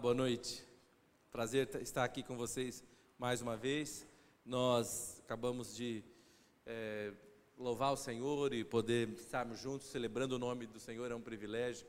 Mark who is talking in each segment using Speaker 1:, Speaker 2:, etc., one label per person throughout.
Speaker 1: Boa noite. Prazer estar aqui com vocês mais uma vez. Nós acabamos de é, louvar o Senhor e poder estarmos juntos celebrando o nome do Senhor é um privilégio.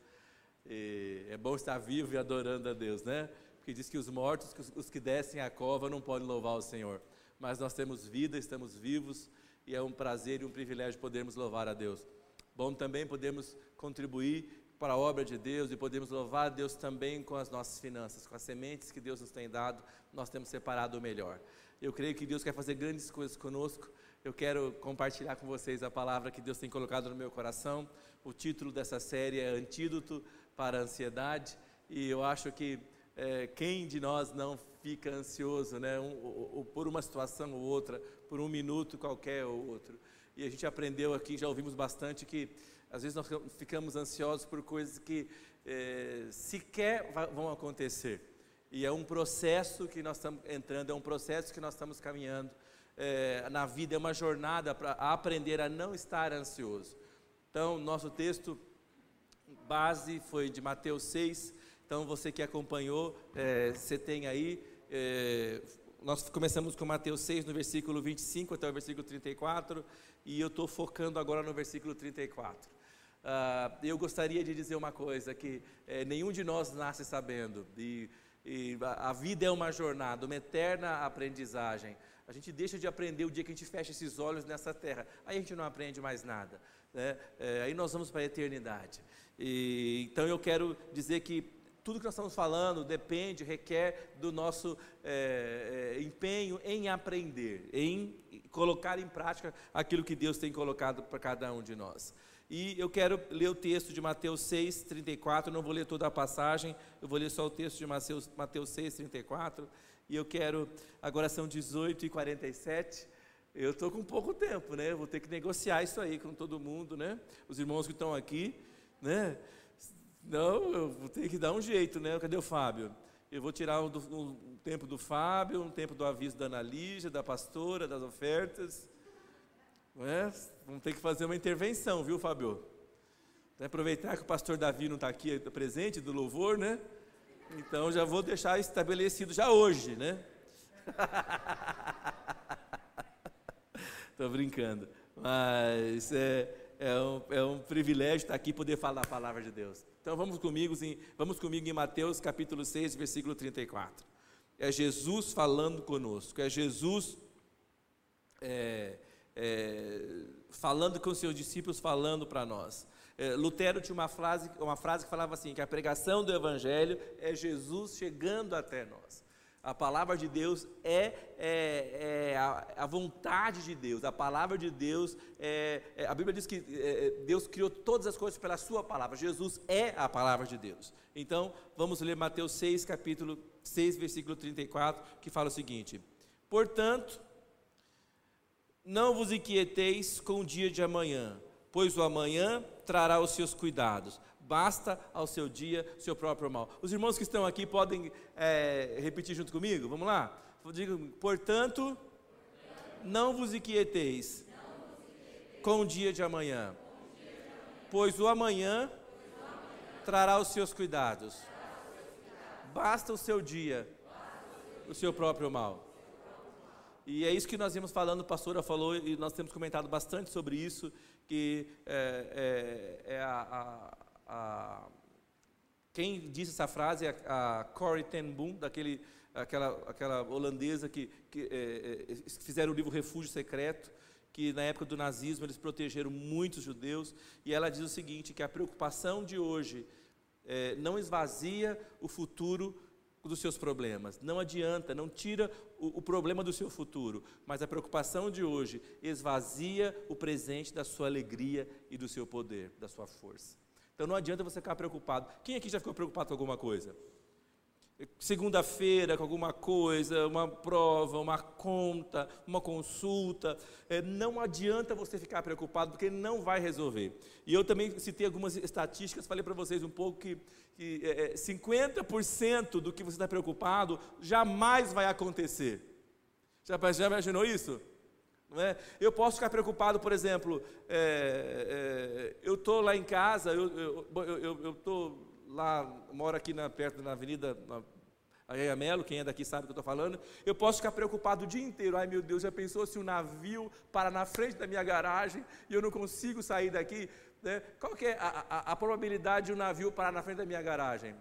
Speaker 1: E é bom estar vivo e adorando a Deus, né? Porque diz que os mortos, os que descem a cova, não podem louvar o Senhor. Mas nós temos vida, estamos vivos e é um prazer e um privilégio podermos louvar a Deus. Bom também podemos contribuir para a obra de Deus e podemos louvar a Deus também com as nossas finanças, com as sementes que Deus nos tem dado, nós temos separado o melhor. Eu creio que Deus quer fazer grandes coisas conosco. Eu quero compartilhar com vocês a palavra que Deus tem colocado no meu coração. O título dessa série é Antídoto para a Ansiedade. E eu acho que é, quem de nós não fica ansioso, né? Um, ou, ou por uma situação ou outra, por um minuto qualquer ou outro. E a gente aprendeu aqui, já ouvimos bastante que às vezes nós ficamos ansiosos por coisas que é, sequer vão acontecer. E é um processo que nós estamos entrando, é um processo que nós estamos caminhando é, na vida, é uma jornada para aprender a não estar ansioso. Então, nosso texto base foi de Mateus 6. Então, você que acompanhou, é, você tem aí. Nós começamos com Mateus 6, no versículo 25 até o versículo 34, e eu estou focando agora no versículo 34. Uh, eu gostaria de dizer uma coisa: que eh, nenhum de nós nasce sabendo, e, e a, a vida é uma jornada, uma eterna aprendizagem. A gente deixa de aprender o dia que a gente fecha esses olhos nessa terra, aí a gente não aprende mais nada, né? É, aí nós vamos para a eternidade. E, então eu quero dizer que tudo que nós estamos falando depende, requer do nosso é, é, empenho em aprender, em colocar em prática aquilo que Deus tem colocado para cada um de nós. E eu quero ler o texto de Mateus 6, 34. não vou ler toda a passagem, eu vou ler só o texto de Mateus, Mateus 6, 34. E eu quero, agora são 18 e 47. Eu estou com pouco tempo, né? vou ter que negociar isso aí com todo mundo, né? Os irmãos que estão aqui, né? Não, eu vou ter que dar um jeito, né? Cadê o Fábio? Eu vou tirar um, um tempo do Fábio, um tempo do aviso da Ana Lígia, da pastora, das ofertas. É? Vamos ter que fazer uma intervenção, viu, Fábio? Aproveitar que o pastor Davi não está aqui presente do louvor, né? Então já vou deixar estabelecido já hoje, né? Estou brincando. Mas é, é, um, é um privilégio estar aqui e poder falar a palavra de Deus. Então vamos comigo, em, vamos comigo em Mateus capítulo 6, versículo 34. É Jesus falando conosco, é Jesus é, é, falando com seus discípulos, falando para nós. É, Lutero tinha uma frase, uma frase que falava assim: que a pregação do Evangelho é Jesus chegando até nós. A palavra de Deus é, é, é a, a, vontade de Deus, a palavra de Deus, é, é a Bíblia diz que é, Deus criou todas as coisas pela Sua palavra, Jesus é a palavra de Deus. Então, vamos ler Mateus 6, capítulo 6, versículo 34, que fala o seguinte: Portanto, não vos inquieteis com o dia de amanhã, pois o amanhã trará os seus cuidados. Basta ao seu dia seu próprio mal. Os irmãos que estão aqui podem é, repetir junto comigo? Vamos lá? Digo, portanto, não vos inquieteis com o dia de amanhã, pois o amanhã trará os seus cuidados. Basta o seu dia, o seu próprio mal. E é isso que nós íamos falando, a pastora falou, e nós temos comentado bastante sobre isso, que é, é, é a, a, a, quem disse essa frase é a, a Corrie ten Boom, daquele, aquela, aquela holandesa que, que é, é fizeram o livro Refúgio Secreto, que na época do nazismo eles protegeram muitos judeus, e ela diz o seguinte, que a preocupação de hoje é, não esvazia o futuro dos seus problemas. Não adianta, não tira o, o, problema do seu futuro, mas a preocupação de hoje esvazia o presente da sua alegria e do seu poder, da sua força. Então não adianta você ficar preocupado. Quem aqui já ficou preocupado com alguma coisa? Segunda-feira com alguma coisa, uma prova, uma conta, uma consulta, é, não adianta você ficar preocupado, porque não vai resolver. E eu também citei algumas estatísticas, falei para vocês um pouco que, que é, 50% é, do que você está preocupado jamais vai acontecer. Já, já imaginou isso? É? Eu posso ficar preocupado, por exemplo, é, é, eu estou lá em casa, eu estou lá, moro aqui na, perto da avenida Areia Melo, quem é daqui sabe o que eu estou falando, eu posso ficar preocupado o dia inteiro. Ai meu Deus, já pensou se o um navio para na frente da minha garagem e eu não consigo sair daqui? Né? Qual que é a, a, a probabilidade de um navio parar na frente da minha garagem?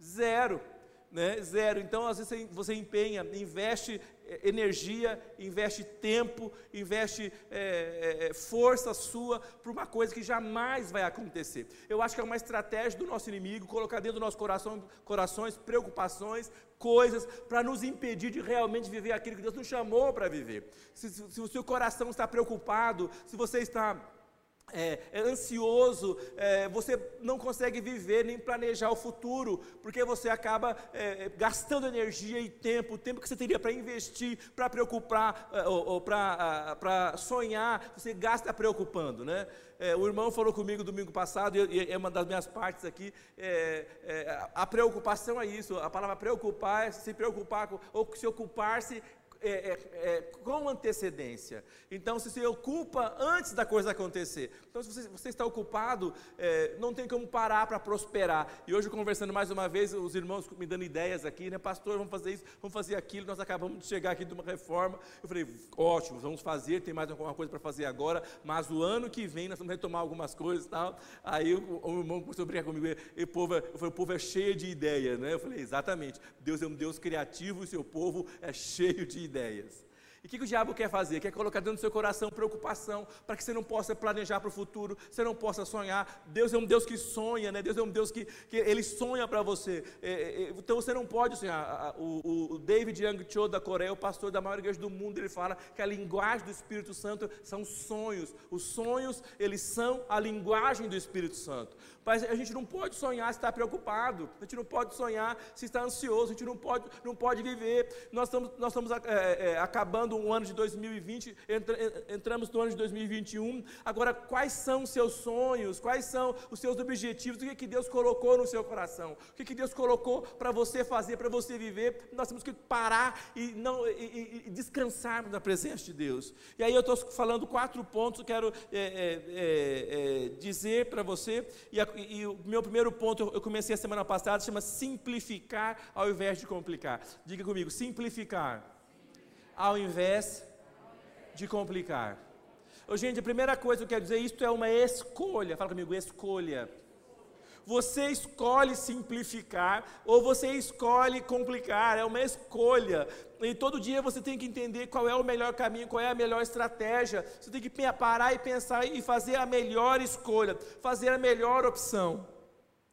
Speaker 1: Zero né? zero. Então, às vezes, você empenha, investe é, energia, investe tempo, investe é, é, força sua para uma coisa que jamais vai acontecer. Eu acho que é uma estratégia do nosso inimigo colocar dentro do nosso coração corações, preocupações, coisas para nos impedir de realmente viver aquilo que Deus nos chamou para viver. Se, se, se o seu coração está preocupado, se você está é, é, ansioso, é, você não consegue viver nem planejar o futuro, porque você acaba é, é gastando energia e tempo, o tempo que você teria para investir, para preocupar, é, ou, ou para sonhar, você gasta preocupando, né? o irmão falou comigo domingo passado, e é uma das minhas partes aqui, a preocupação é isso, a palavra preocupar se preocupar, ou se ocupar-se é, é, é, com antecedência. Então, se você ocupa antes da coisa acontecer. Então, se você, você está ocupado, é, não tem como parar para prosperar. E hoje, conversando mais uma vez, os irmãos me dando ideias aqui, né? Pastor, vamos fazer isso, vamos fazer aquilo. Nós acabamos de chegar aqui de uma reforma. Eu falei, ótimo, vamos fazer, tem mais alguma coisa para fazer agora, mas o ano que vem nós vamos retomar algumas coisas e tal. Aí o, o irmão começou a brincar comigo, e o povo, é, eu falei, o povo é cheio de ideias, né? Eu falei, exatamente, Deus é um Deus criativo e seu povo é cheio de ideias. E o que, que, o diabo quer fazer? Quer colocar dentro do seu coração preocupação, para que você não possa planejar para o futuro, você não possa sonhar. Deus é um Deus que sonha, né? Deus é um Deus que, que Ele sonha para você. É, é, é, então você não pode sonhar. O, o David Young Cho da Coreia, o pastor da maior igreja do mundo, ele fala que a linguagem do Espírito Santo são sonhos. Os sonhos, eles são a linguagem do Espírito Santo. Mas a gente não pode sonhar se está preocupado, a gente não pode sonhar se está ansioso, a gente não pode, não pode viver. Nós estamos, nós estamos é, é, acabando um ano de 2020, entra, entramos no ano de 2021. Agora, quais são os seus sonhos? Quais são os seus objetivos? O que, que Deus colocou no seu coração? O que, que Deus colocou para você fazer, para você viver? Nós temos que parar e, não, e, e na presença de Deus. E aí eu estou falando quatro pontos, quero é, é, é, é dizer para você, e e, o meu primeiro ponto, eu comecei a semana passada, chama simplificar ao invés de complicar. Diga comigo, simplificar ao invés de complicar. Ô, gente, a primeira coisa que eu quero dizer, isto é uma escolha. Fala comigo, escolha. Você escolhe simplificar ou você escolhe complicar, é uma escolha. E todo dia você tem que entender qual é o melhor caminho, qual é a melhor estratégia. Você tem que parar e pensar e fazer a melhor escolha, fazer a melhor opção.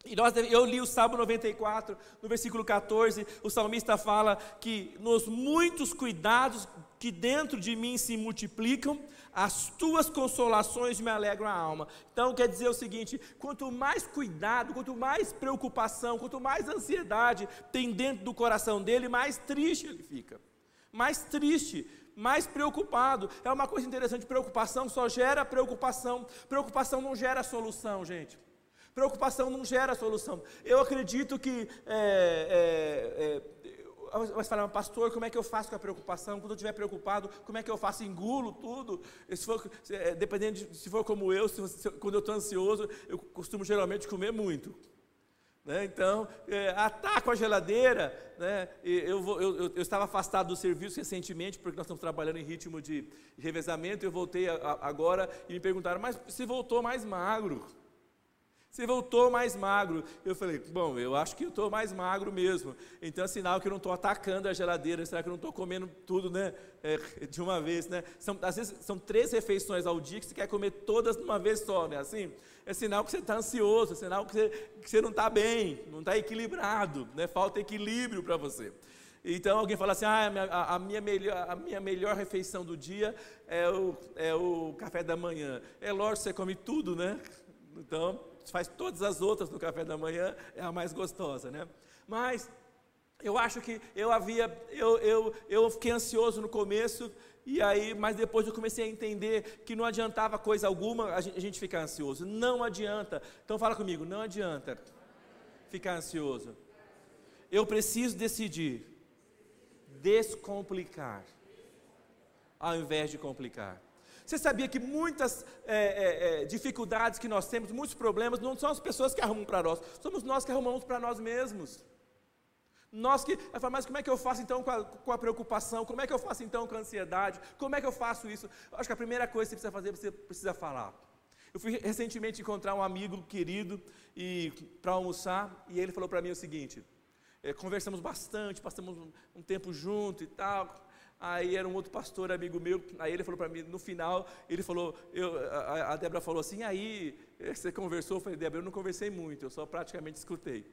Speaker 1: E nós, eu li o Salmo 94, no versículo 14, o salmista fala que nos muitos cuidados que dentro de mim se multiplicam, as tuas consolações me alegram a alma. Então quer dizer o seguinte: quanto mais cuidado, quanto mais preocupação, quanto mais ansiedade tem dentro do coração dele, mais triste ele fica. Mais triste, mais preocupado. É uma coisa interessante: preocupação só gera preocupação. Preocupação não gera solução, gente. Preocupação não gera solução. Eu acredito que é, é, é, vai falar, pastor, como é que eu faço com a preocupação? Quando eu estiver preocupado, como é que eu faço? Engulo tudo? Se for, é, dependendo de, se for como eu, se, se, quando eu estou ansioso, eu costumo geralmente comer muito. Né? Então, é, ataco a geladeira. Né? Eu, eu, eu, eu, estava afastado do serviço recentemente, porque nós estamos trabalhando em ritmo de revezamento. Eu voltei a, a, agora e me perguntaram, mas você voltou mais magro? Você voltou mais magro. Eu falei, bom, eu acho que eu estou mais magro mesmo. Então é sinal que eu não estou atacando a geladeira, será que eu não estou comendo tudo né, é, de uma vez? Né? São, às vezes são três refeições ao dia que você quer comer todas de uma vez só, né? Assim, é sinal que você está ansioso, é sinal que você, que você não está bem, não está equilibrado, né? falta equilíbrio para você. Então alguém fala assim, ah, a, a, minha melhor, a minha melhor refeição do dia é o, é o café da manhã. É lógico, você come tudo, né? Então, faz todas as outras no café da manhã, é a mais gostosa, né? Mas eu acho que eu havia, eu, eu, eu fiquei ansioso no começo, e aí, mas depois eu comecei a entender que não adiantava coisa alguma a gente, a gente ficar ansioso. Não adianta. Então fala comigo, não adianta ficar ansioso. Eu preciso decidir descomplicar, ao invés de complicar. Você sabia que muitas é, é, é, dificuldades que nós temos, muitos problemas, não são as pessoas que arrumam para nós, somos nós que arrumamos para nós mesmos. Nós que, mas como é que eu faço então com a, com a, preocupação? Como é que eu faço então com a ansiedade? Como é que eu faço isso? Acho que a primeira coisa que você precisa fazer, você precisa falar. Eu fui recentemente encontrar um amigo querido e para almoçar e ele falou para mim o seguinte: é, conversamos bastante, passamos um, um tempo junto e tal. Aí era um outro pastor amigo meu, aí ele falou para mim, no final, ele falou, eu, a, a Débora falou assim, aí você conversou? Eu falei, Débora, eu não conversei muito, eu só praticamente escutei.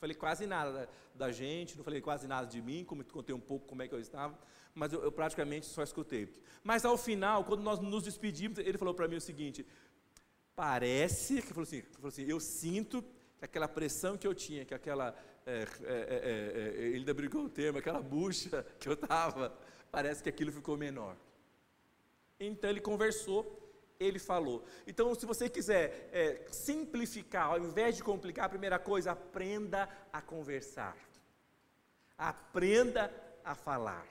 Speaker 1: Falei quase nada da, da gente, não falei quase nada de mim, como contei um pouco como é que eu estava, mas eu, eu praticamente só escutei. Mas ao final, quando nós nos despedimos, ele falou para mim o seguinte: parece, que falou assim, falou assim, eu sinto que aquela pressão que eu tinha, que aquela é, é, é, ele ainda brigou o termo, aquela bucha que eu estava, parece que aquilo ficou menor. Então ele conversou, ele falou. Então, se você quiser é, simplificar, ao invés de complicar, a primeira coisa, aprenda a conversar. Aprenda a falar.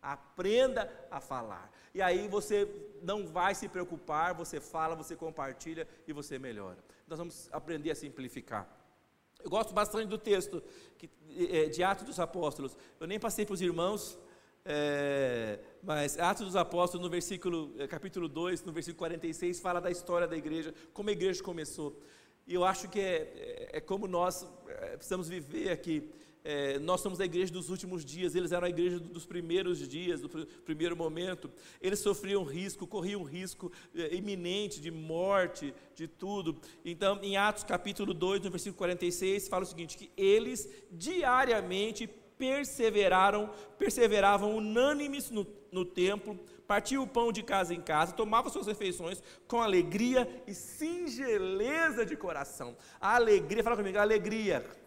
Speaker 1: Aprenda a falar. E aí você não vai se preocupar, você fala, você compartilha e você melhora. Nós vamos aprender a simplificar. Eu gosto bastante do texto é, de Atos dos Apóstolos. Eu nem passei para os irmãos, é, mas Atos dos Apóstolos, no versículo, é, capítulo 2, no versículo 46, fala da história da igreja, como a igreja começou. E eu acho que é, é, é como nós precisamos viver aqui é, nós somos a igreja dos últimos dias, eles eram a igreja dos primeiros dias, do pr primeiro momento. Eles sofriam risco, corriam risco é, iminente de morte, de tudo. Então, em Atos capítulo 2, no versículo 46, fala o seguinte: que eles diariamente perseveraram, perseveravam unânimes no, no templo, partiam o pão de casa em casa, tomavam suas refeições com alegria e singeleza de coração. A alegria, fala comigo, a alegria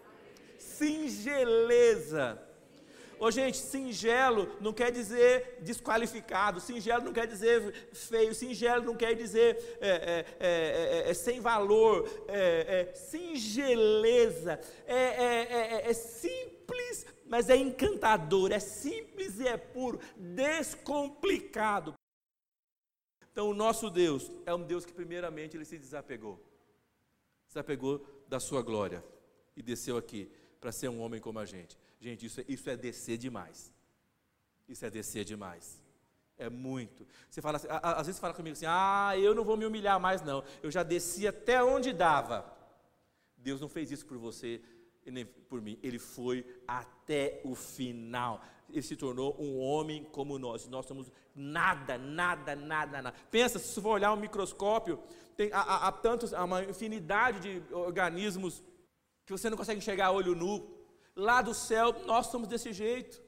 Speaker 1: singeleza. Ô gente, singelo não quer dizer desqualificado, singelo não quer dizer feio, singelo não quer dizer é, é, é, é sem valor, é, singeleza, é, simples, mas é encantador, é simples e é puro, descomplicado. Então o nosso Deus é um Deus que primeiramente ele se desapegou, desapegou da sua glória e desceu aqui para ser um homem como a gente. Gente, isso, é, isso é descer demais. Isso é descer demais. É muito. Você fala assim, às vezes fala comigo assim: ah, eu não vou me humilhar mais, não. Eu já desci até onde dava. Deus não fez isso por você e nem por mim. Ele foi até o final. Ele se tornou um homem como nós. Nós somos nada, nada, nada, nada. Pensa, se você for olhar um microscópio, tem, há, há, há tantos, há uma infinidade de organismos que você não consegue enxergar olho nu. Lá do céu, nós somos desse jeito.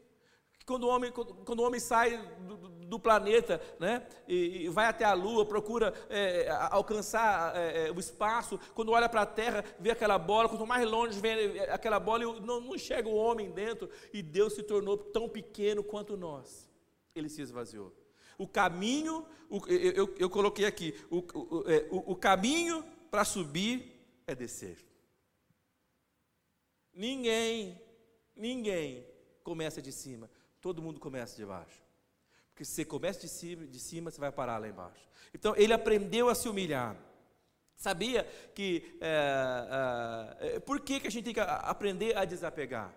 Speaker 1: Quando o homem, quando o homem sai do, do planeta né, e, e, vai até a lua, procura é, alcançar é, é o espaço, quando olha para a terra, vê aquela bola, quanto mais longe vem aquela bola, não, não enxerga o homem dentro, e Deus se tornou tão pequeno quanto nós. Ele se esvaziou. O caminho, o, eu, eu, coloquei aqui, o, o, é, o caminho para subir é descer. Ninguém, ninguém começa de cima. Todo mundo começa de baixo. Porque se você começa de cima, de cima, você vai parar lá embaixo. Então ele aprendeu a se humilhar. Sabia que. É, é, por que, que a gente tem que aprender a desapegar?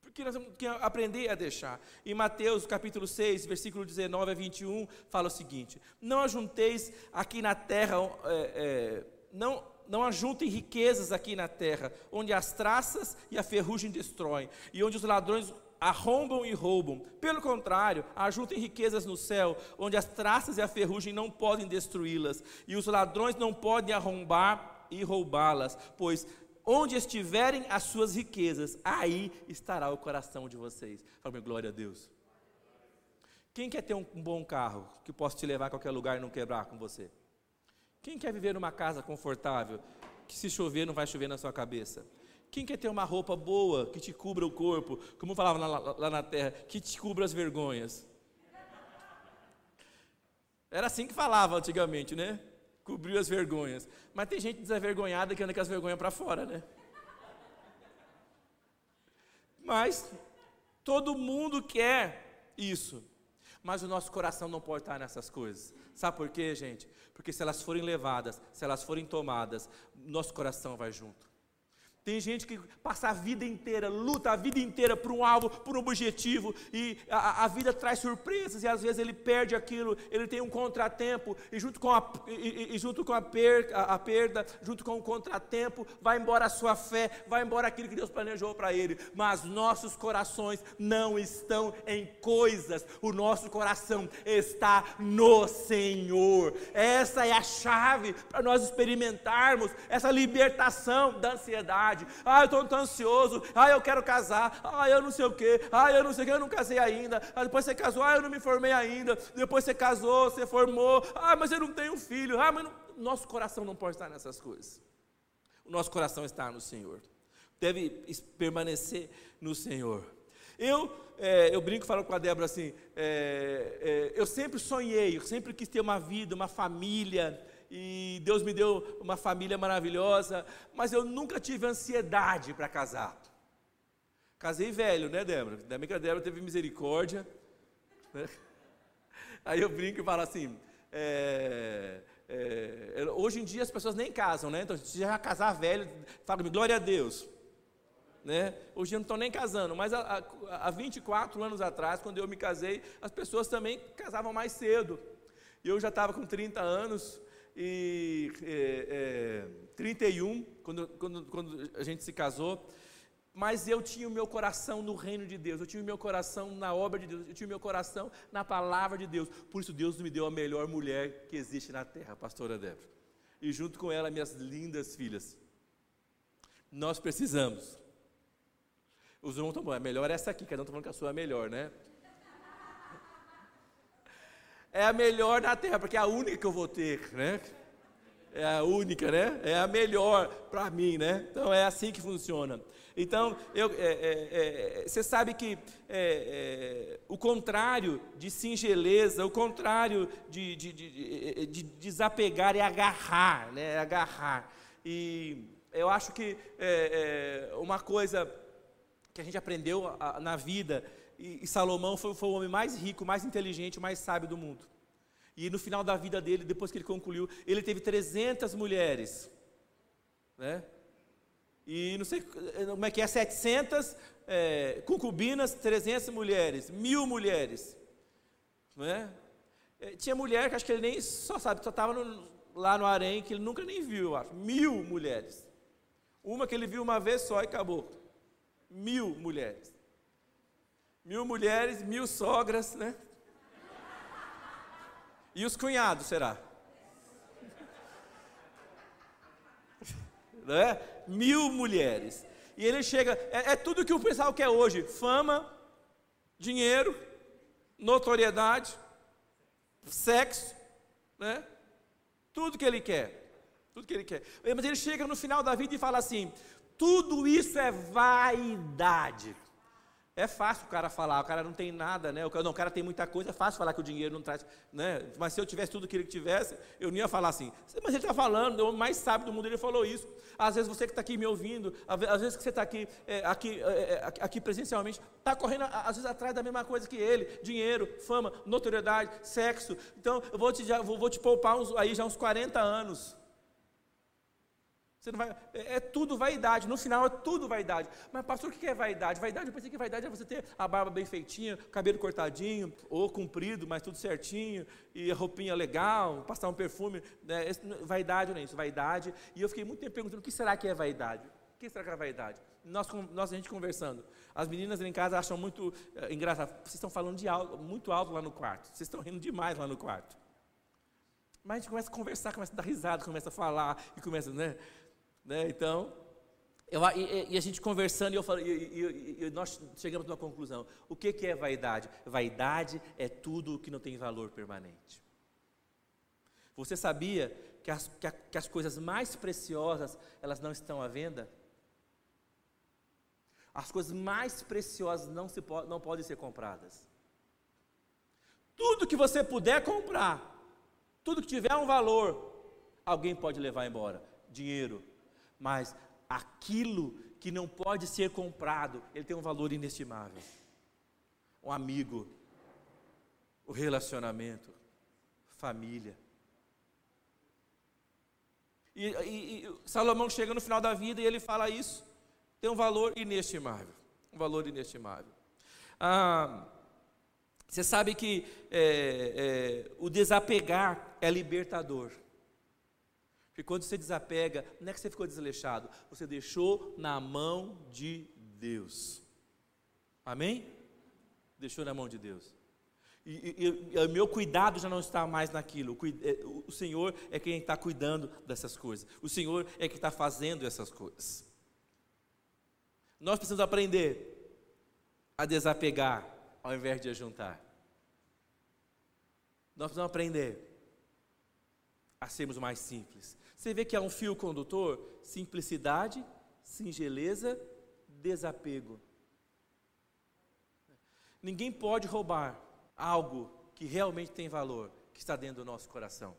Speaker 1: Porque nós temos que aprender a deixar. Em Mateus capítulo 6, versículo 19 a 21, fala o seguinte: Não ajunteis aqui na terra, é, não não ajuntem riquezas aqui na terra, onde as traças e a ferrugem destroem, e onde os ladrões arrombam e roubam. Pelo contrário, ajuntem riquezas no céu, onde as traças e a ferrugem não podem destruí-las, e os ladrões não podem arrombar e roubá-las, pois onde estiverem as suas riquezas, aí estará o coração de vocês. Fala, glória a Deus. Quem quer ter um bom carro que possa te levar a qualquer lugar e não quebrar com você? Quem quer viver numa casa confortável, que se chover não vai chover na sua cabeça? Quem quer ter uma roupa boa, que te cubra o corpo, como falava lá, lá na terra, que te cubra as vergonhas? Era assim que falava antigamente, né? Cobriu as vergonhas. Mas tem gente desavergonhada que anda com as vergonhas para fora, né? Mas todo mundo quer isso. Mas o nosso coração não pode estar nessas coisas. Sabe por quê, gente? Porque se elas forem levadas, se elas forem tomadas, nosso coração vai junto. Tem gente que passa a vida inteira, luta a vida inteira por um alvo, por um objetivo, e a, a, vida traz surpresas, e às vezes ele perde aquilo, ele tem um contratempo, e junto com a, e, e junto com a, a, a, perda, junto com o contratempo, vai embora a sua fé, vai embora aquilo que Deus planejou para ele. Mas nossos corações não estão em coisas, o nosso coração está no Senhor. Essa é a chave para nós experimentarmos essa libertação da ansiedade ansiedade. Ah, eu estou tão ansioso. Ah, eu quero casar. Ah, eu não sei o quê. Ah, eu não sei o quê. Eu não casei ainda. Ah, depois você casou. Ah, eu não me formei ainda. Depois você casou, você formou. Ah, mas eu não tenho filho. Ah, mas não... nosso coração não pode estar nessas coisas. O nosso coração está no Senhor. Deve permanecer no Senhor. Eu, é, eu brinco falo com a Débora assim, é, é, eu sempre sonhei, eu sempre quis ter uma vida, uma família, e Deus me deu uma família maravilhosa, mas eu nunca tive ansiedade para casar. Casei velho, né, Débora? Ainda bem que a Débora teve misericórdia. Né? Aí eu brinco e falo assim: é, é, hoje em dia as pessoas nem casam, né? Então, se já casar velho, fala glória a Deus. Né? Hoje não estão nem casando, mas há, há 24 anos atrás, quando eu me casei, as pessoas também casavam mais cedo. Eu já estava com 30 anos, e é, é, 31, quando, quando, quando a gente se casou, mas eu tinha o meu coração no reino de Deus, eu tinha o meu coração na obra de Deus, eu tinha o meu coração na palavra de Deus. Por isso Deus me deu a melhor mulher que existe na terra, a pastora Débora. E junto com ela, minhas lindas filhas. Nós precisamos. Os irmãos estão bom, é melhor essa aqui, cada um está falando que a sua é melhor, né? É a melhor da terra, porque é a única que eu vou ter, né? É a única, né? É a melhor para mim, né? Então é assim que funciona. Então, eu, é, é, é, você sabe que é, é, o contrário de singeleza, o contrário de, de, de, de desapegar é agarrar, né? Agarrar. E eu acho que uma coisa que a gente aprendeu na vida e, e Salomão foi, foi o homem mais rico, mais inteligente, mais sábio do mundo. E no final da vida dele, depois que ele concluiu, ele teve 300 mulheres. Né? E não sei como é que é, 700 é, concubinas, 300 mulheres, mil mulheres. Né? É, tinha mulher que acho que ele nem só sabe, só estava lá no harém, que ele nunca nem viu, acho. Mil mulheres. Uma que ele viu uma vez só e acabou. Mil mulheres. Mil mulheres, mil sogras, né? E os cunhados, será? Não é? Mil mulheres. E ele chega, é, é tudo que o pessoal quer hoje: fama, dinheiro, notoriedade, sexo, né? Tudo que ele quer. Tudo que ele quer. Mas ele chega no final da vida e fala assim: tudo isso é vaidade. É fácil o cara falar, o cara não tem nada, né? O cara, não, o cara tem muita coisa, é fácil falar que o dinheiro não traz, né? Mas se eu tivesse tudo que ele tivesse, eu não ia falar assim. Mas ele está falando, o mais sábio do mundo, ele falou isso. Às vezes você que está aqui me ouvindo, às vezes que você está aqui, é, aqui, é, é aqui presencialmente, está correndo às vezes atrás da mesma coisa que ele: dinheiro, fama, notoriedade, sexo. Então eu vou te, já, vou, vou te poupar uns, aí já uns 40 anos. Você não vai, é, é, tudo vaidade, no final é tudo vaidade. Mas, pastor, o que é vaidade? Vaidade, eu pensei que vaidade é você ter a barba bem feitinha, cabelo cortadinho, ou comprido, mas tudo certinho, e a roupinha legal, passar um perfume. Né? Vaidade não é isso, vaidade. E eu fiquei muito tempo perguntando o que será que é vaidade? O que será que é vaidade? Nós, nós a gente conversando. As meninas em casa acham muito é, engraçado. Vocês estão falando de alto, muito alto lá no quarto. Vocês estão rindo demais lá no quarto. Mas a gente começa a conversar, começa a dar risada, começa a falar, e começa, né? Né? Então, eu, e, e, a gente conversando, e, eu falo, e, e, nós chegamos a uma conclusão. O que, que é vaidade? Vaidade é tudo que não tem valor permanente. Você sabia que as, que, a, que as coisas mais preciosas, elas não estão à venda? As coisas mais preciosas não, se não podem ser compradas. Tudo que você puder comprar, tudo que tiver um valor, alguém pode levar embora. Dinheiro, mas aquilo que não pode ser comprado, ele tem um valor inestimável. Um amigo, o relacionamento, família. E, e, e, Salomão chega no final da vida e ele fala isso. Tem um valor inestimável. Um valor inestimável. Ah, você sabe que é, é, o desapegar é libertador. Porque quando você desapega, não é que você ficou desleixado, você deixou na mão de Deus. Amém? Deixou na mão de Deus. E, o meu cuidado já não está mais naquilo. O, é, o Senhor é quem está cuidando dessas coisas. O Senhor é quem está fazendo essas coisas. Nós precisamos aprender a desapegar ao invés de juntar. Nós precisamos aprender a sermos mais simples. Você vê que há um fio condutor: simplicidade, singeleza, desapego. Ninguém pode roubar algo que realmente tem valor, que está dentro do nosso coração.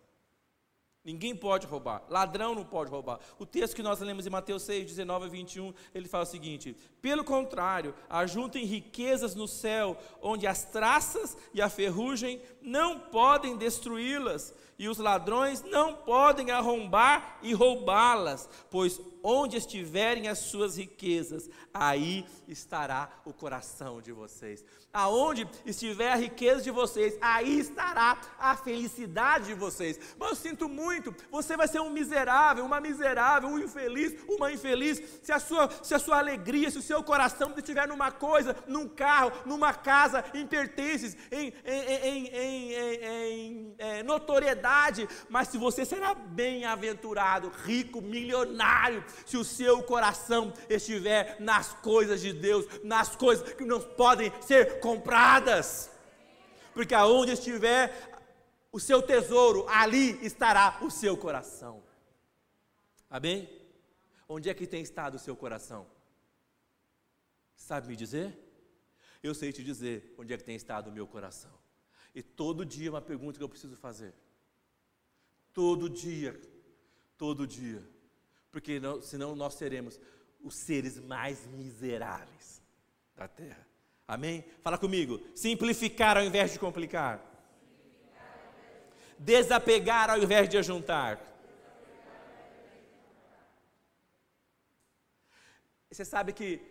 Speaker 1: Ninguém pode roubar, ladrão não pode roubar. O texto que nós lemos em Mateus 6, 19 a 21, ele fala o seguinte: Pelo contrário, ajuntem riquezas no céu, onde as traças e a ferrugem não podem destruí-las, e os ladrões não podem arrombar e roubá-las, pois onde estiverem as suas riquezas, aí estará o coração de vocês. Aonde estiver a riqueza de vocês, aí estará a felicidade de vocês. Mas eu sinto muito, você vai ser um miserável, uma miserável, um infeliz, uma infeliz, se a sua, se a sua alegria, se o seu coração estiver numa coisa, num carro, numa casa, em pertences, em, em, em, em é, notoriedade, mas se você será bem-aventurado, rico, milionário, se o seu coração estiver nas coisas de Deus, nas coisas que não podem ser compradas. Porque aonde estiver o seu tesouro, ali estará o seu coração. Amém? Onde é que tem estado o seu coração? Sabe me dizer? Eu sei te dizer onde é que tem estado o meu coração. E todo dia é uma pergunta que eu preciso fazer. Todo dia, todo dia. Porque não, senão nós seremos os seres mais miseráveis da terra. Amém? Fala comigo. Simplificar ao invés de complicar. Desapegar ao invés de ajuntar. Você sabe que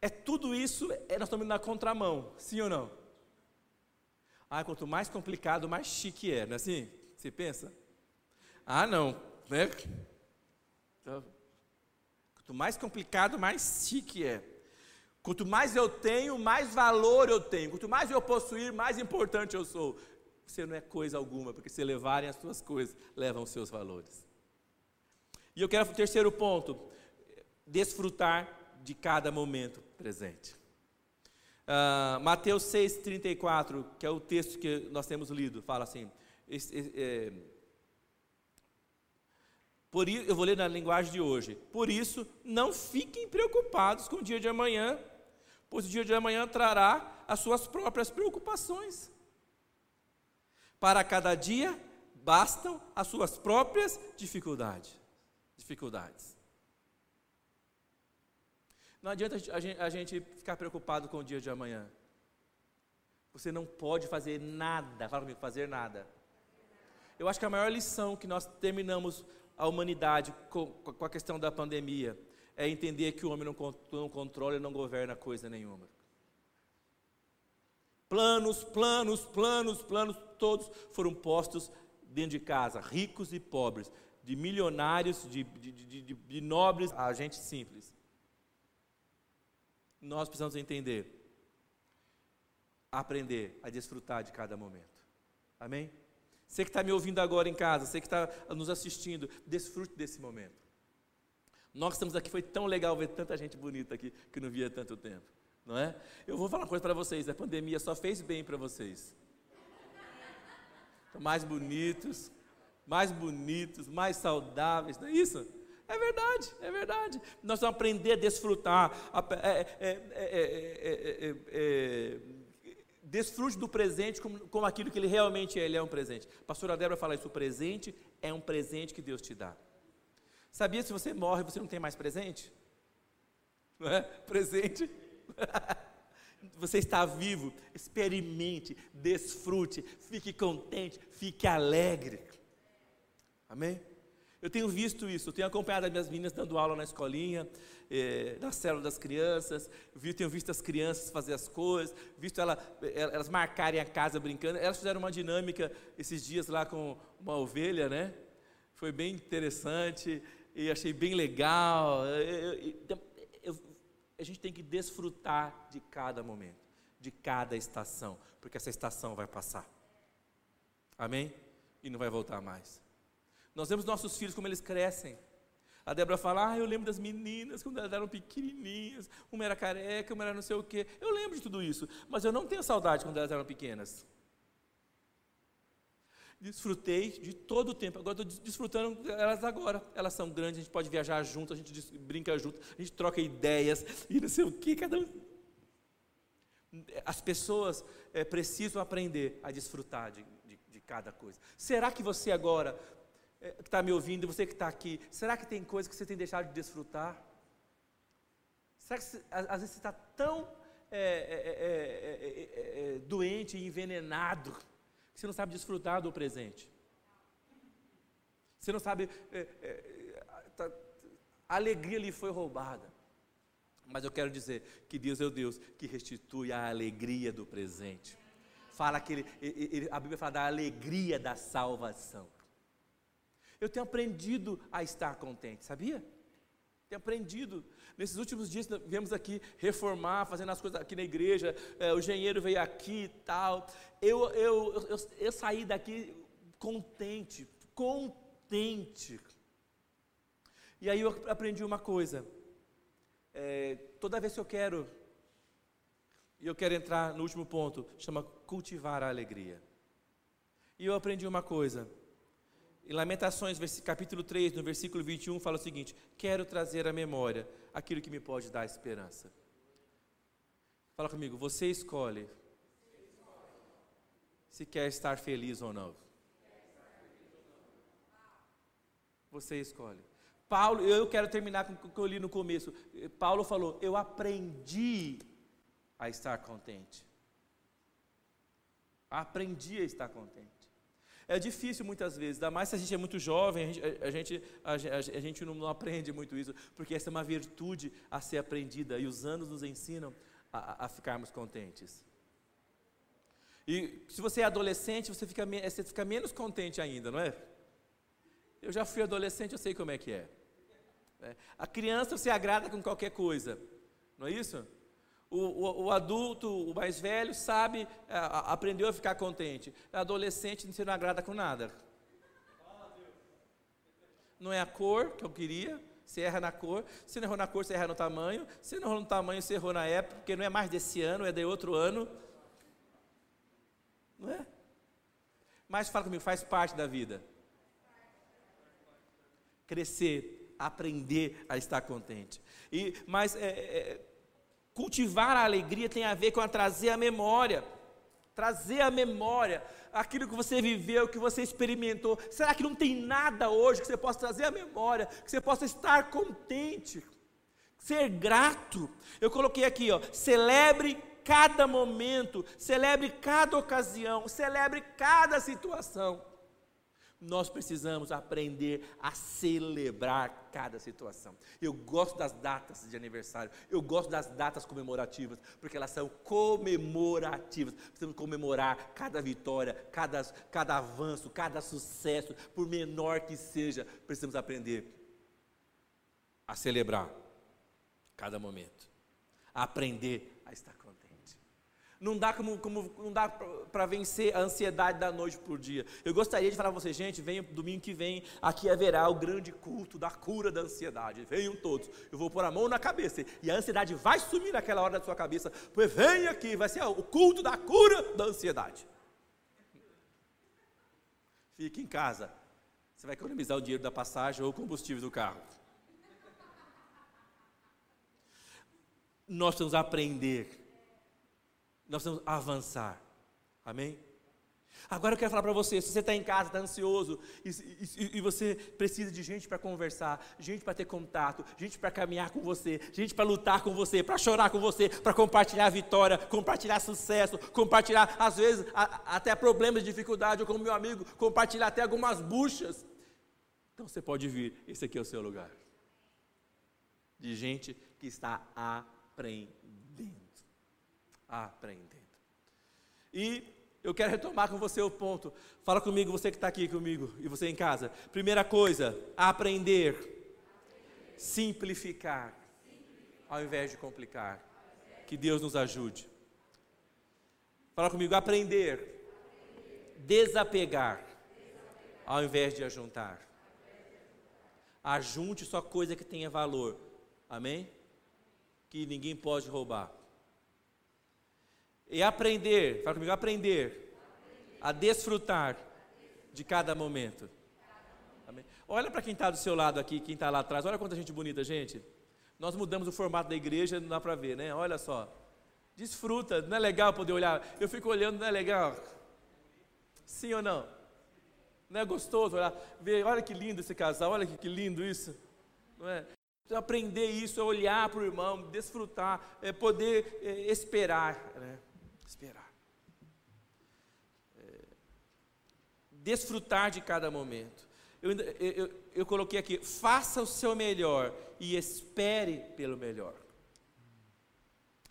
Speaker 1: é tudo isso, é, nós estamos na contramão, sim ou não? Ah, quanto mais complicado, mais chique é, não é assim? Você pensa? Ah, não, né? Então, quanto mais complicado, mais chique é. Quanto mais eu tenho, mais valor eu tenho. Quanto mais eu possuir, mais importante eu sou. Você não é coisa alguma, porque se levarem as suas coisas, levam os seus valores. E eu quero o terceiro ponto: desfrutar de cada momento presente. Uh, Mateus 6,34, que é o texto que nós temos lido, fala assim: é, por eu vou ler na linguagem de hoje. Por isso, não fiquem preocupados com o dia de amanhã, pois o dia de amanhã trará as suas próprias preocupações. Para cada dia bastam as suas próprias dificuldades. Dificuldades. Não adianta a gente, ficar preocupado com o dia de amanhã. Você não pode fazer nada, fala comigo, fazer nada. Eu acho que a maior lição que nós terminamos a humanidade com, a questão da pandemia é entender que o homem não, não controla e não governa coisa nenhuma. Planos, planos, planos, planos, todos foram postos dentro de casa, ricos e pobres, de milionários, de, de, de, de nobres a gente simples. Nós precisamos entender, aprender a desfrutar de cada momento. Amém? Você que está me ouvindo agora em casa, você que está nos assistindo, desfrute desse momento. Nós que estamos aqui, foi tão legal ver tanta gente bonita aqui que não via tanto tempo, não é? Eu vou falar uma coisa para vocês: a pandemia só fez bem para vocês. Estão mais bonitos, mais bonitos, mais saudáveis, não é isso? É verdade, é verdade. Nós vamos aprender a desfrutar, a, é, é, é, desfrute do presente como, como, aquilo que ele realmente é, ele é um presente. A pastora Débora fala isso, o presente é um presente que Deus te dá. Sabia se você morre, você não tem mais presente? Não é? Presente. Você está vivo, experimente, desfrute, fique contente, fique alegre. Amém? Eu tenho visto isso, eu tenho acompanhado as minhas meninas dando aula na escolinha, eh, na célula das crianças, vi, tenho visto as crianças fazer as coisas, visto ela, elas marcarem a casa brincando. Elas fizeram uma dinâmica esses dias lá com uma ovelha, né? Foi bem interessante e achei bem legal. Eu, eu, eu, a gente tem que desfrutar de cada momento, de cada estação, porque essa estação vai passar. Amém? E não vai voltar mais. Nós vemos nossos filhos como eles crescem. A Débora fala, ah, eu lembro das meninas quando elas eram pequenininhas, uma era careca, uma era não sei o quê. Eu lembro de tudo isso, mas eu não tenho saudade quando elas eram pequenas. Desfrutei de todo o tempo, agora estou desfrutando elas agora. Elas são grandes, a gente pode viajar junto, a gente brinca junto, a gente troca ideias e não sei o quê, cada um. As pessoas é, precisam aprender a desfrutar de, de, de cada coisa. Será que você agora que está me ouvindo, você que está aqui, será que tem coisa que você tem deixado de desfrutar? Será que às vezes você está tão é é, é, é, doente e envenenado que você não sabe desfrutar do presente? Você não sabe, tá, a alegria lhe foi roubada. Mas eu quero dizer que Deus é o Deus que restitui a alegria do presente. Fala que ele, ele, a Bíblia fala da alegria da salvação. Eu tenho aprendido a estar contente, sabia? Tenho aprendido. Nesses últimos dias, viemos aqui reformar, fazendo as coisas aqui na igreja. É, o engenheiro veio aqui e tal. Eu, eu, eu, eu, saí daqui contente, contente. E aí eu aprendi uma coisa. É, toda vez que eu quero, e eu quero entrar no último ponto, chama cultivar a alegria. E eu aprendi uma coisa. Em Lamentações, capítulo 3, no versículo 21, fala o seguinte: Quero trazer à memória aquilo que me pode dar esperança. Fala comigo, você escolhe se quer estar feliz ou não. Você escolhe. Paulo, eu quero terminar com o que eu li no começo. Paulo falou: Eu aprendi a estar contente. Aprendi a estar contente. É difícil muitas vezes, ainda mais se a gente é muito jovem, a gente, a a, a gente não, não, aprende muito isso, porque essa é uma virtude a ser aprendida e os anos nos ensinam a, a ficarmos contentes. E se você é adolescente, você fica, você fica menos contente ainda, não é? Eu já fui adolescente, eu sei como é que é. é. A criança se agrada com qualquer coisa, não é isso? O, o, o, adulto, o mais velho, sabe, a, aprendeu a ficar contente. O adolescente você não agrada com nada. Não é a cor que eu queria, você erra na cor. Se não errou na cor, você erra no tamanho. Se não errou no tamanho, você errou na época, porque não é mais desse ano, é de outro ano. Não é? Mas fala comigo, faz parte da vida. Crescer, aprender a estar contente. E, mas é, é, Cultivar a alegria tem a ver com a trazer a memória. Trazer a memória aquilo que você viveu, que você experimentou. Será que não tem nada hoje que você possa trazer a memória, que você possa estar contente, ser grato? Eu coloquei aqui, ó, celebre cada momento, celebre cada ocasião, celebre cada situação. Nós precisamos aprender a celebrar cada situação. Eu gosto das datas de aniversário, eu gosto das datas comemorativas, porque elas são comemorativas. Precisamos comemorar cada vitória, cada, cada avanço, cada sucesso, por menor que seja, precisamos aprender a celebrar cada momento, a aprender a estar não dá como, como dá para vencer a ansiedade da noite por dia. Eu gostaria de falar para vocês, gente, venham domingo que vem, aqui haverá o grande culto da cura da ansiedade. Venham todos. Eu vou pôr a mão na cabeça e a ansiedade vai sumir naquela hora da sua cabeça. Pois vem aqui, vai ser o culto da cura da ansiedade. Fique em casa. Você vai economizar o dinheiro da passagem ou o combustível do carro. Nós temos aprender nós precisamos avançar. Amém? Agora eu quero falar para você: se você está em casa, está ansioso, e, e, e, você precisa de gente para conversar, gente para ter contato, gente para caminhar com você, gente para lutar com você, para chorar com você, para compartilhar vitória, compartilhar sucesso, compartilhar, às vezes, a, até problemas de dificuldade, ou como meu amigo, compartilhar até algumas buchas. Então você pode vir, esse aqui é o seu lugar. De gente que está aprendendo. Aprendendo. E eu quero retomar com você o ponto. Fala comigo, você que está aqui comigo e você em casa. Primeira coisa, aprender, simplificar, ao invés de complicar. Que Deus nos ajude. Fala comigo, aprender, desapegar, ao invés de ajuntar. Ajunte só coisa que tenha valor. Amém? Que ninguém pode roubar. E aprender, fala comigo, aprender a desfrutar de cada momento. Amém? Olha para quem está do seu lado aqui, quem está lá atrás, olha quanta gente bonita, gente. Nós mudamos o formato da igreja, não dá para ver, né? Olha só. Desfruta, não é legal poder olhar. Eu fico olhando, não é legal? Sim ou não? Não é gostoso olhar, ver, olha que lindo esse casal, olha que, que lindo isso. Não é? Então, aprender isso, é olhar para o irmão, desfrutar, é poder é, esperar. Né? Esperar. É, desfrutar de cada momento. Eu, eu, eu, coloquei aqui: faça o seu melhor e espere pelo melhor.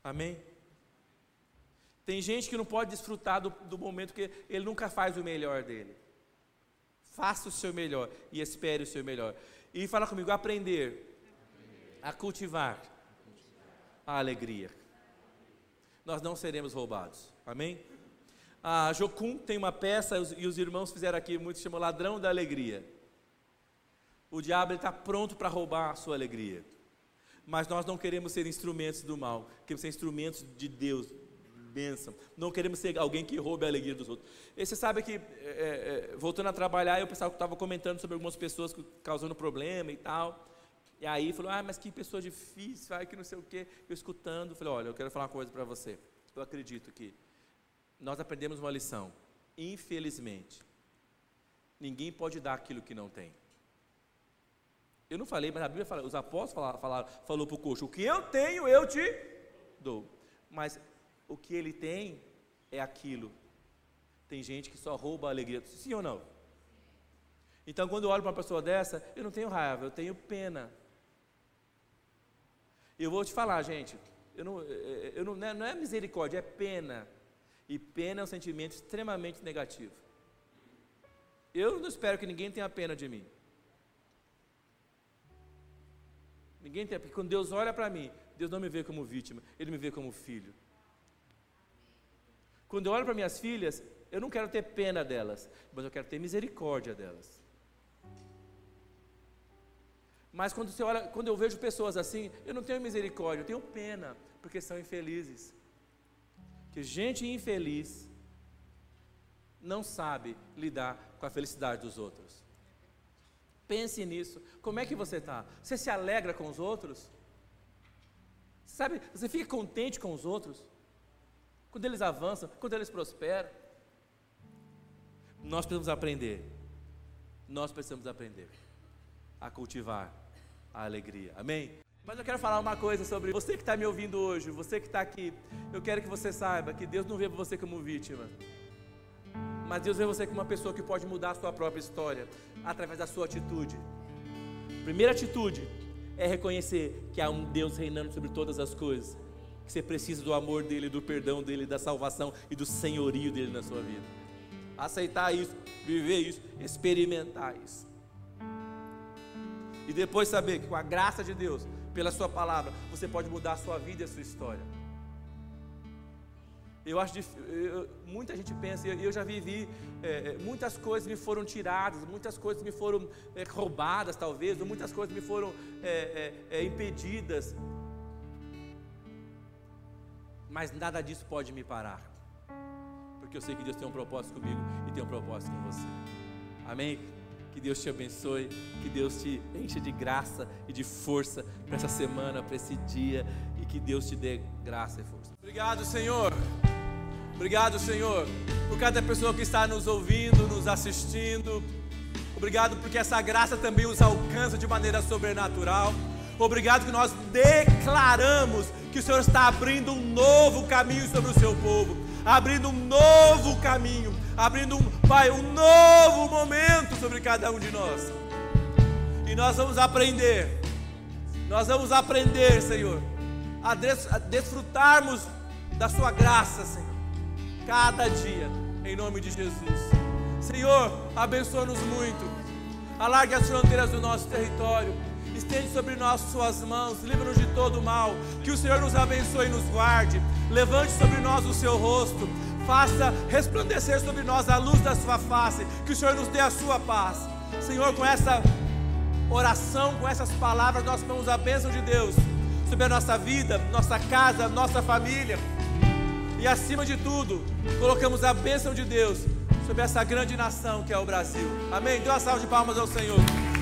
Speaker 1: Amém? Tem gente que não pode desfrutar do, do momento que ele nunca faz o melhor dele. Faça o seu melhor e espere o seu melhor. E fala comigo: aprender a cultivar a alegria nós não seremos roubados. Amém? A Jocum tem uma peça, e os irmãos fizeram aqui, muito chamou Ladrão da Alegria. O diabo está pronto para roubar a sua alegria. Mas nós não queremos ser instrumentos do mal, queremos ser instrumentos de Deus, bênção. Não queremos ser alguém que roube a alegria dos outros. E você sabe que, é, é, voltando a trabalhar, eu pensava que estava comentando sobre algumas pessoas causando problema e tal. E aí falou, ah, mas que pessoa difícil, ai, que não sei o quê. Eu escutando, falei, olha, eu quero falar uma coisa para você. Eu acredito que nós aprendemos uma lição. Infelizmente, ninguém pode dar aquilo que não tem. Eu não falei, mas a Bíblia fala, os apóstolos falaram, falaram falou para o coxo, o que eu tenho, eu te dou. Mas o que ele tem é aquilo. Tem gente que só rouba a alegria. Sim ou não? Então, quando eu olho para uma pessoa dessa, eu não tenho raiva, eu tenho pena. Eu vou te falar, gente, eu não, eu não, não é misericórdia, é pena. E pena é um sentimento extremamente negativo. Eu não espero que ninguém tenha pena de mim. Ninguém tem, porque quando Deus olha para mim, Deus não me vê como vítima, Ele me vê como filho. Quando eu olho para minhas filhas, eu não quero ter pena delas, mas eu quero ter misericórdia delas. Mas quando, você olha, quando eu vejo pessoas assim, eu não tenho misericórdia, eu tenho pena, porque são infelizes. Que gente infeliz não sabe lidar com a felicidade dos outros. Pense nisso. Como é que você está? Você se alegra com os outros? Sabe, você fica contente com os outros? Quando eles avançam, quando eles prosperam? Nós precisamos aprender. Nós precisamos aprender a cultivar a alegria. Amém? Mas eu quero falar uma coisa sobre você que está me ouvindo hoje, você que está aqui. Eu quero que você saiba que Deus não vê você como vítima, mas Deus vê você como uma pessoa que pode mudar a sua própria história através da sua atitude. Primeira atitude é reconhecer que há um Deus reinando sobre todas as coisas, que você precisa do amor dele, do perdão dele, da salvação e do senhorio dele na sua vida. Aceitar isso, viver isso, experimentar isso. E depois saber que com a graça de Deus, pela Sua palavra, você pode mudar a sua vida e a sua história. Eu acho que muita gente pensa, eu, eu já vivi, é, é, muitas coisas me foram tiradas, muitas coisas me foram é, roubadas, talvez, ou muitas coisas me foram é, é, é, impedidas. Mas nada disso pode me parar, porque eu sei que Deus tem um propósito comigo e tem um propósito com você. Amém? Que Deus te abençoe, que Deus te enche de graça e de força para essa semana, para esse dia e que Deus te dê graça e força. Obrigado, Senhor. Obrigado, Senhor, por cada pessoa que está nos ouvindo, nos assistindo. Obrigado porque essa graça também os alcança de maneira sobrenatural. Obrigado que nós declaramos que o Senhor está abrindo um novo caminho sobre o seu povo, abrindo um novo caminho, abrindo um, Pai, um novo momento sobre cada um de nós. E nós vamos aprender, nós vamos aprender, Senhor, a, des, a desfrutarmos da Sua graça, Senhor, cada dia, em nome de Jesus. Senhor, abençoa-nos muito, alargue as fronteiras do nosso território. Estende sobre nós suas mãos, livra-nos de todo mal, que o Senhor nos abençoe e nos guarde, levante sobre nós o seu rosto, faça resplandecer sobre nós a luz da sua face, que o Senhor nos dê a sua paz. Senhor, com essa oração, com essas palavras, nós tomamos a bênção de Deus sobre a nossa vida, nossa casa, nossa família. E acima de tudo, colocamos a bênção de Deus sobre essa grande nação que é o Brasil. Amém? Dê uma salva de palmas ao Senhor.